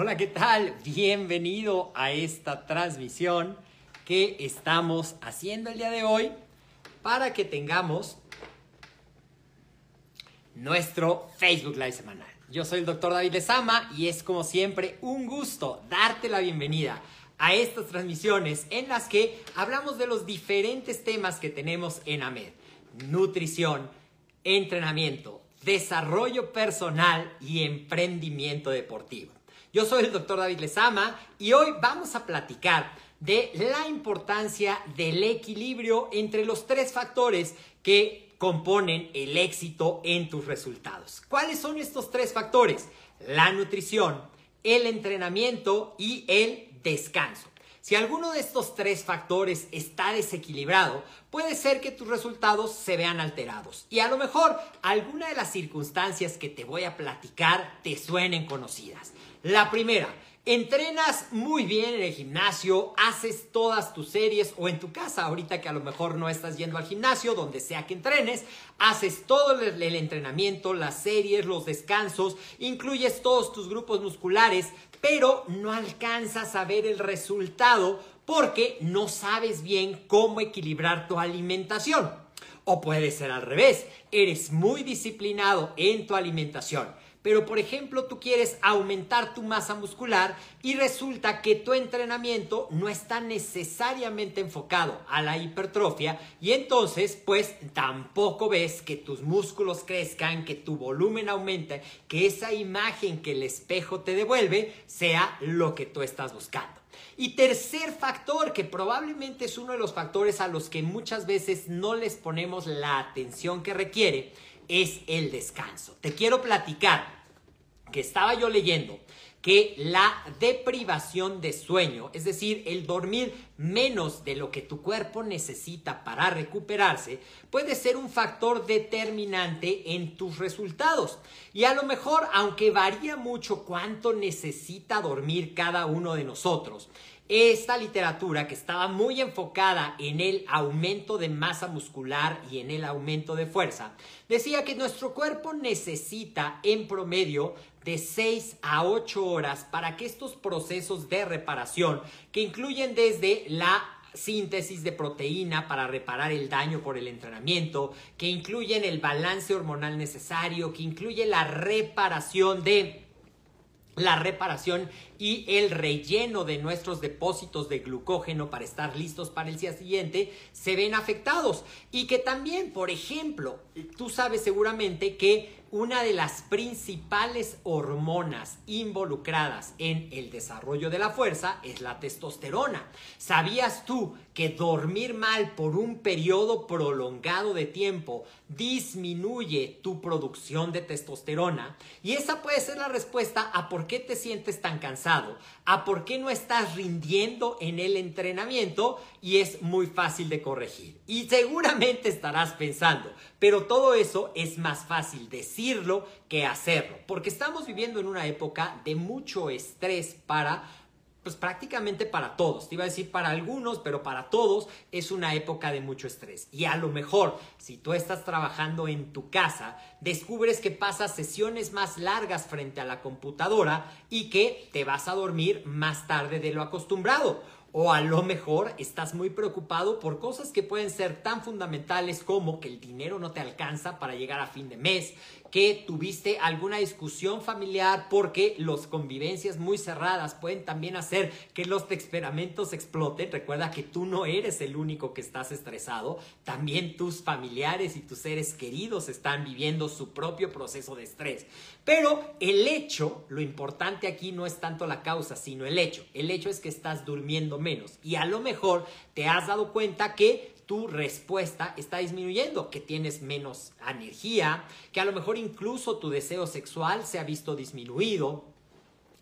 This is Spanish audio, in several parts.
Hola, ¿qué tal? Bienvenido a esta transmisión que estamos haciendo el día de hoy para que tengamos nuestro Facebook Live semanal. Yo soy el doctor David Lezama y es como siempre un gusto darte la bienvenida a estas transmisiones en las que hablamos de los diferentes temas que tenemos en AMED. Nutrición, entrenamiento, desarrollo personal y emprendimiento deportivo. Yo soy el doctor David Lezama y hoy vamos a platicar de la importancia del equilibrio entre los tres factores que componen el éxito en tus resultados. ¿Cuáles son estos tres factores? La nutrición, el entrenamiento y el descanso. Si alguno de estos tres factores está desequilibrado, puede ser que tus resultados se vean alterados. Y a lo mejor alguna de las circunstancias que te voy a platicar te suenen conocidas. La primera, Entrenas muy bien en el gimnasio, haces todas tus series o en tu casa, ahorita que a lo mejor no estás yendo al gimnasio, donde sea que entrenes, haces todo el, entrenamiento, las series, los descansos, incluyes todos tus grupos musculares, pero no alcanzas a ver el resultado porque no sabes bien cómo equilibrar tu alimentación. O puede ser al revés, eres muy disciplinado en tu alimentación pero por ejemplo tú quieres aumentar tu masa muscular y resulta que tu entrenamiento no está necesariamente enfocado a la hipertrofia y entonces pues tampoco ves que tus músculos crezcan, que tu volumen aumente, que esa imagen que el espejo te devuelve sea lo que tú estás buscando. Y tercer factor, que probablemente es uno de los factores a los que muchas veces no les ponemos la atención que requiere, es el descanso. Te quiero platicar que estaba yo leyendo que la deprivación de sueño, es decir, el dormir menos de lo que tu cuerpo necesita para recuperarse, puede ser un factor determinante en tus resultados. Y a lo mejor, aunque varía mucho cuánto necesita dormir cada uno de nosotros, esta literatura que estaba muy enfocada en el aumento de masa muscular y en el aumento de fuerza, decía que nuestro cuerpo necesita en promedio de 6 a 8 horas para que estos procesos de reparación, que incluyen desde la síntesis de proteína para reparar el daño por el entrenamiento, que incluyen el balance hormonal necesario, que incluye la reparación de la reparación y el relleno de nuestros depósitos de glucógeno para estar listos para el día siguiente se ven afectados. Y que también, por ejemplo, tú sabes seguramente que una de las principales hormonas involucradas en el desarrollo de la fuerza es la testosterona. ¿Sabías tú que dormir mal por un periodo prolongado de tiempo disminuye tu producción de testosterona? Y esa puede ser la respuesta a por qué te sientes tan cansado a por qué no estás rindiendo en el entrenamiento y es muy fácil de corregir. Y seguramente estarás pensando, pero todo eso es más fácil decirlo que hacerlo, porque estamos viviendo en una época de mucho estrés para pues prácticamente para todos. Te iba a decir para algunos, pero para todos es una época de mucho estrés. Y a lo mejor, si tú estás trabajando en tu casa, descubres que pasas sesiones más largas frente a la computadora y que te vas a dormir más tarde de lo acostumbrado. O a lo mejor estás muy preocupado por cosas que pueden ser tan fundamentales como que el dinero no te alcanza para llegar a fin de mes, que tuviste alguna discusión familiar porque las convivencias muy cerradas pueden también hacer que los experimentos exploten. Recuerda que tú no eres el único que estás estresado, también tus familiares y tus seres queridos están viviendo su propio proceso de estrés. Pero el hecho, lo importante aquí no es tanto la causa, sino el hecho. El hecho es que estás durmiendo menos y a lo mejor te has dado cuenta que tu respuesta está disminuyendo, que tienes menos energía, que a lo mejor incluso tu deseo sexual se ha visto disminuido.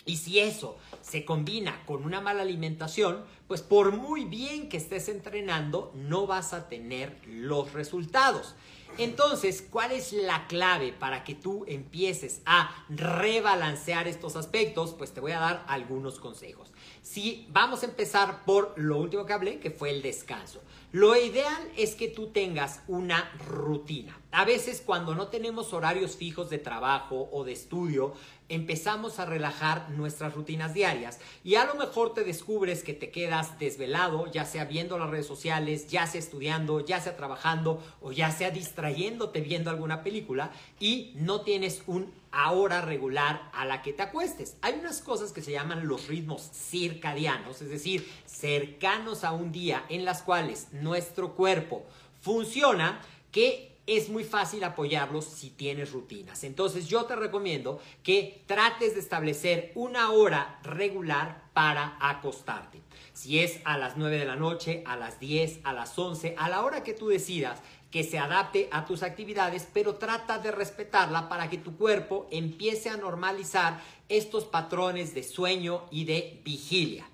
Y si eso se combina con una mala alimentación, pues por muy bien que estés entrenando, no vas a tener los resultados. Entonces, ¿cuál es la clave para que tú empieces a rebalancear estos aspectos? Pues te voy a dar algunos consejos. Si vamos a empezar por lo último que hablé, que fue el descanso. Lo ideal es que tú tengas una rutina. A veces cuando no tenemos horarios fijos de trabajo o de estudio, empezamos a relajar nuestras rutinas diarias y a lo mejor te descubres que te desvelado, ya sea viendo las redes sociales, ya sea estudiando, ya sea trabajando o ya sea distrayéndote viendo alguna película y no tienes un hora regular a la que te acuestes. Hay unas cosas que se llaman los ritmos circadianos, es decir, cercanos a un día en las cuales nuestro cuerpo funciona que es muy fácil apoyarlos si tienes rutinas. Entonces yo te recomiendo que trates de establecer una hora regular para acostarte. Si es a las 9 de la noche, a las 10, a las 11, a la hora que tú decidas, que se adapte a tus actividades, pero trata de respetarla para que tu cuerpo empiece a normalizar estos patrones de sueño y de vigilia.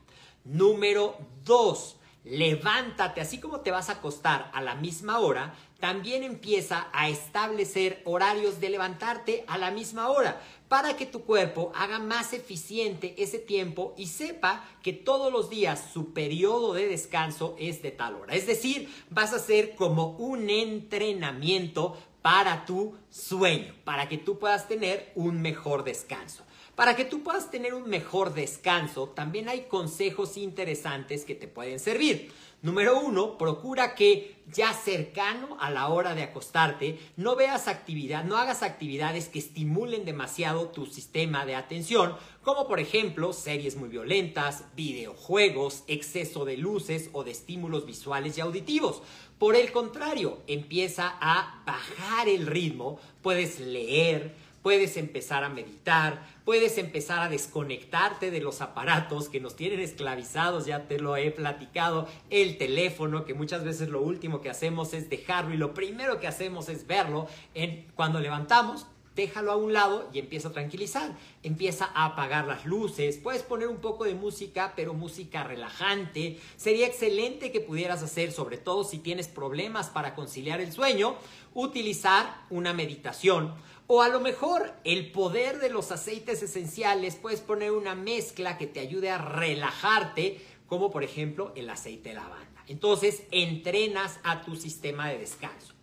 Número 2. Levántate, así como te vas a acostar a la misma hora, también empieza a establecer horarios de levantarte a la misma hora para que tu cuerpo haga más eficiente ese tiempo y sepa que todos los días su periodo de descanso es de tal hora. Es decir, vas a hacer como un entrenamiento para tu sueño, para que tú puedas tener un mejor descanso. Para que tú puedas tener un mejor descanso, también hay consejos interesantes que te pueden servir. Número uno, procura que ya cercano a la hora de acostarte no veas actividad, no hagas actividades que estimulen demasiado tu sistema de atención, como por ejemplo series muy violentas, videojuegos, exceso de luces o de estímulos visuales y auditivos. Por el contrario, empieza a bajar el ritmo, puedes leer, puedes empezar a meditar, puedes empezar a desconectarte de los aparatos que nos tienen esclavizados, ya te lo he platicado, el teléfono, que muchas veces lo último que hacemos es dejarlo y lo primero que hacemos es verlo en, cuando levantamos. Déjalo a un lado y empieza a tranquilizar. Empieza a apagar las luces. Puedes poner un poco de música, pero música relajante. Sería excelente que pudieras hacer, sobre todo si tienes problemas para conciliar el sueño, utilizar una meditación o a lo mejor el poder de los aceites esenciales, puedes poner una mezcla que te ayude a relajarte, como por ejemplo el aceite de lavanda. Entonces, entrenas a tu sistema de descanso.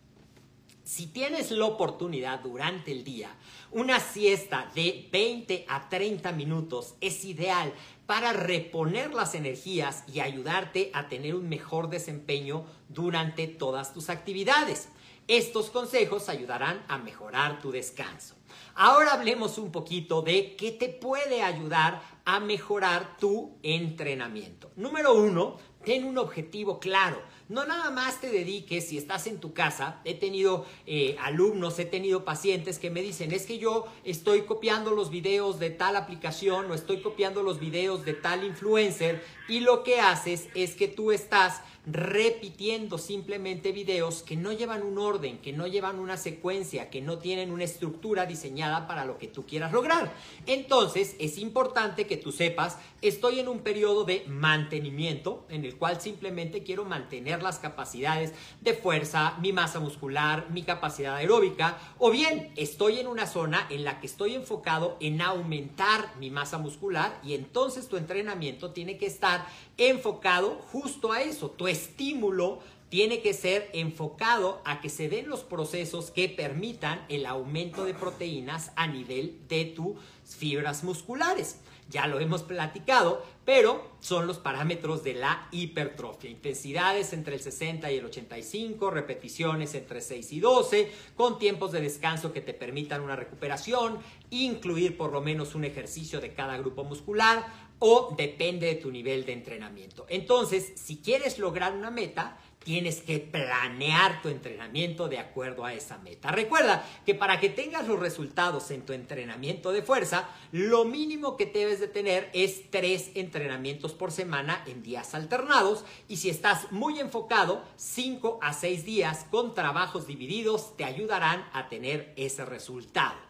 Si tienes la oportunidad durante el día, una siesta de 20 a 30 minutos es ideal para reponer las energías y ayudarte a tener un mejor desempeño durante todas tus actividades. Estos consejos ayudarán a mejorar tu descanso. Ahora hablemos un poquito de qué te puede ayudar a mejorar tu entrenamiento. Número uno, ten un objetivo claro. No nada más te dediques, si estás en tu casa, he tenido eh, alumnos, he tenido pacientes que me dicen, es que yo estoy copiando los videos de tal aplicación o estoy copiando los videos de tal influencer y lo que haces es que tú estás repitiendo simplemente videos que no llevan un orden, que no llevan una secuencia, que no tienen una estructura diseñada para lo que tú quieras lograr. Entonces es importante que tú sepas, estoy en un periodo de mantenimiento en el cual simplemente quiero mantener las capacidades de fuerza, mi masa muscular, mi capacidad aeróbica, o bien estoy en una zona en la que estoy enfocado en aumentar mi masa muscular y entonces tu entrenamiento tiene que estar enfocado justo a eso, estímulo tiene que ser enfocado a que se den los procesos que permitan el aumento de proteínas a nivel de tus fibras musculares. Ya lo hemos platicado, pero son los parámetros de la hipertrofia. Intensidades entre el 60 y el 85, repeticiones entre 6 y 12, con tiempos de descanso que te permitan una recuperación, incluir por lo menos un ejercicio de cada grupo muscular o depende de tu nivel de entrenamiento. Entonces, si quieres lograr una meta, tienes que planear tu entrenamiento de acuerdo a esa meta. Recuerda que para que tengas los resultados en tu entrenamiento de fuerza, lo mínimo que debes de tener es tres entrenamientos por semana en días alternados y si estás muy enfocado, cinco a seis días con trabajos divididos te ayudarán a tener ese resultado.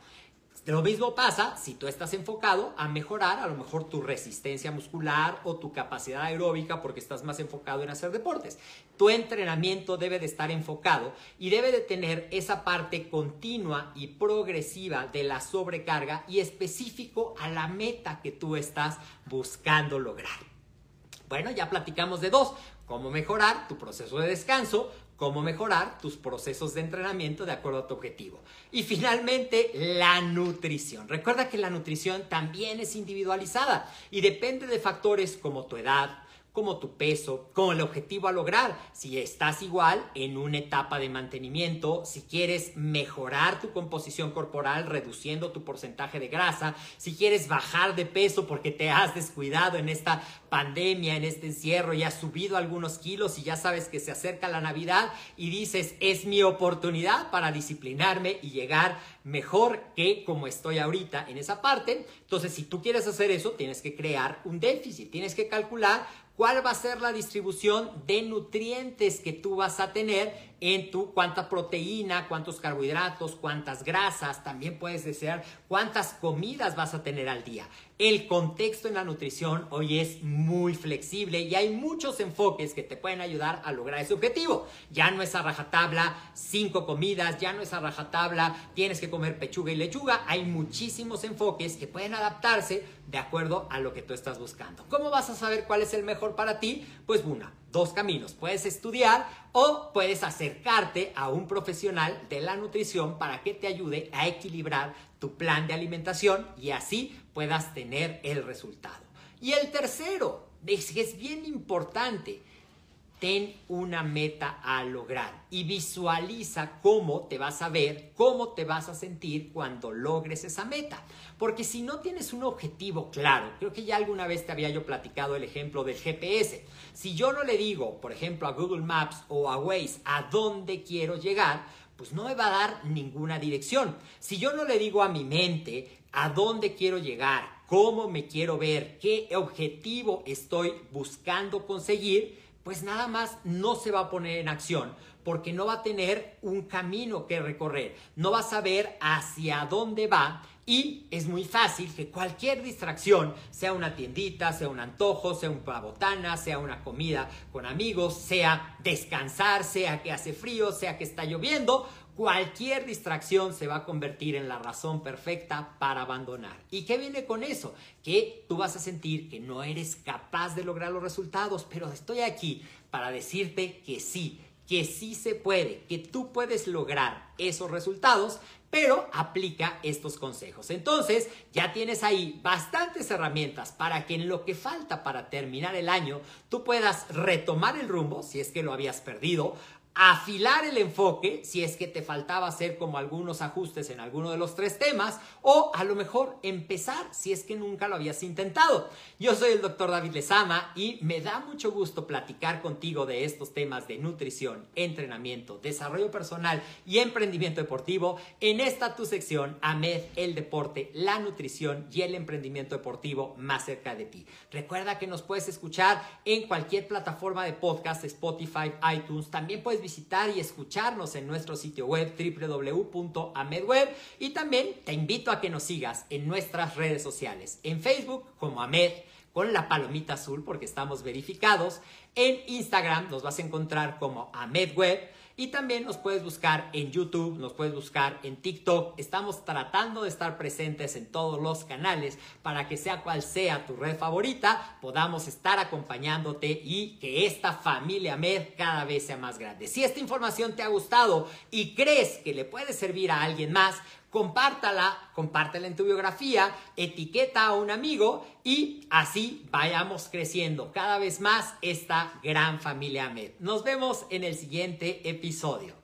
Lo mismo pasa si tú estás enfocado a mejorar a lo mejor tu resistencia muscular o tu capacidad aeróbica porque estás más enfocado en hacer deportes. Tu entrenamiento debe de estar enfocado y debe de tener esa parte continua y progresiva de la sobrecarga y específico a la meta que tú estás buscando lograr. Bueno, ya platicamos de dos, cómo mejorar tu proceso de descanso, cómo mejorar tus procesos de entrenamiento de acuerdo a tu objetivo. Y finalmente, la nutrición. Recuerda que la nutrición también es individualizada y depende de factores como tu edad, como tu peso, como el objetivo a lograr. Si estás igual en una etapa de mantenimiento, si quieres mejorar tu composición corporal reduciendo tu porcentaje de grasa, si quieres bajar de peso porque te has descuidado en esta pandemia, en este encierro y has subido algunos kilos y ya sabes que se acerca la Navidad y dices, es mi oportunidad para disciplinarme y llegar mejor que como estoy ahorita en esa parte. Entonces, si tú quieres hacer eso, tienes que crear un déficit, tienes que calcular cuál va a ser la distribución de nutrientes que tú vas a tener en tu cuánta proteína, cuántos carbohidratos, cuántas grasas, también puedes desear cuántas comidas vas a tener al día. El contexto en la nutrición hoy es muy flexible y hay muchos enfoques que te pueden ayudar a lograr ese objetivo. Ya no es a rajatabla cinco comidas, ya no es a rajatabla tienes que comer pechuga y lechuga. Hay muchísimos enfoques que pueden adaptarse de acuerdo a lo que tú estás buscando. ¿Cómo vas a saber cuál es el mejor para ti? Pues una, dos caminos. Puedes estudiar o puedes acercarte a un profesional de la nutrición para que te ayude a equilibrar tu plan de alimentación y así puedas tener el resultado. Y el tercero, es es bien importante, ten una meta a lograr y visualiza cómo te vas a ver, cómo te vas a sentir cuando logres esa meta. Porque si no tienes un objetivo claro, creo que ya alguna vez te había yo platicado el ejemplo del GPS. Si yo no le digo, por ejemplo, a Google Maps o a Waze a dónde quiero llegar, pues no me va a dar ninguna dirección. Si yo no le digo a mi mente a dónde quiero llegar, cómo me quiero ver, qué objetivo estoy buscando conseguir, pues nada más no se va a poner en acción porque no va a tener un camino que recorrer, no va a saber hacia dónde va y es muy fácil que cualquier distracción, sea una tiendita, sea un antojo, sea una botana, sea una comida con amigos, sea descansar, sea que hace frío, sea que está lloviendo, cualquier distracción se va a convertir en la razón perfecta para abandonar. ¿Y qué viene con eso? Que tú vas a sentir que no eres capaz de lograr los resultados, pero estoy aquí para decirte que sí, que sí se puede, que tú puedes lograr esos resultados pero aplica estos consejos. Entonces, ya tienes ahí bastantes herramientas para que en lo que falta para terminar el año, tú puedas retomar el rumbo, si es que lo habías perdido, afilar el enfoque si es que te faltaba hacer como algunos ajustes en alguno de los tres temas o a lo mejor empezar si es que nunca lo habías intentado. Yo soy el doctor David Lezama y me da mucho gusto platicar contigo de estos temas de nutrición, entrenamiento, desarrollo personal y emprendimiento deportivo en esta tu sección AMED, el deporte, la nutrición y el emprendimiento deportivo más cerca de ti. Recuerda que nos puedes escuchar en cualquier plataforma de podcast, Spotify, iTunes, también visitar y escucharnos en nuestro sitio web www.amedweb y también te invito a que nos sigas en nuestras redes sociales, en Facebook como Amed con la palomita azul porque estamos verificados, en Instagram nos vas a encontrar como AmedWeb y también nos puedes buscar en YouTube, nos puedes buscar en TikTok. Estamos tratando de estar presentes en todos los canales para que sea cual sea tu red favorita, podamos estar acompañándote y que esta familia Med cada vez sea más grande. Si esta información te ha gustado y crees que le puede servir a alguien más, compártala, compártela en tu biografía, etiqueta a un amigo y así vayamos creciendo cada vez más esta gran familia Med. Nos vemos en el siguiente episodio.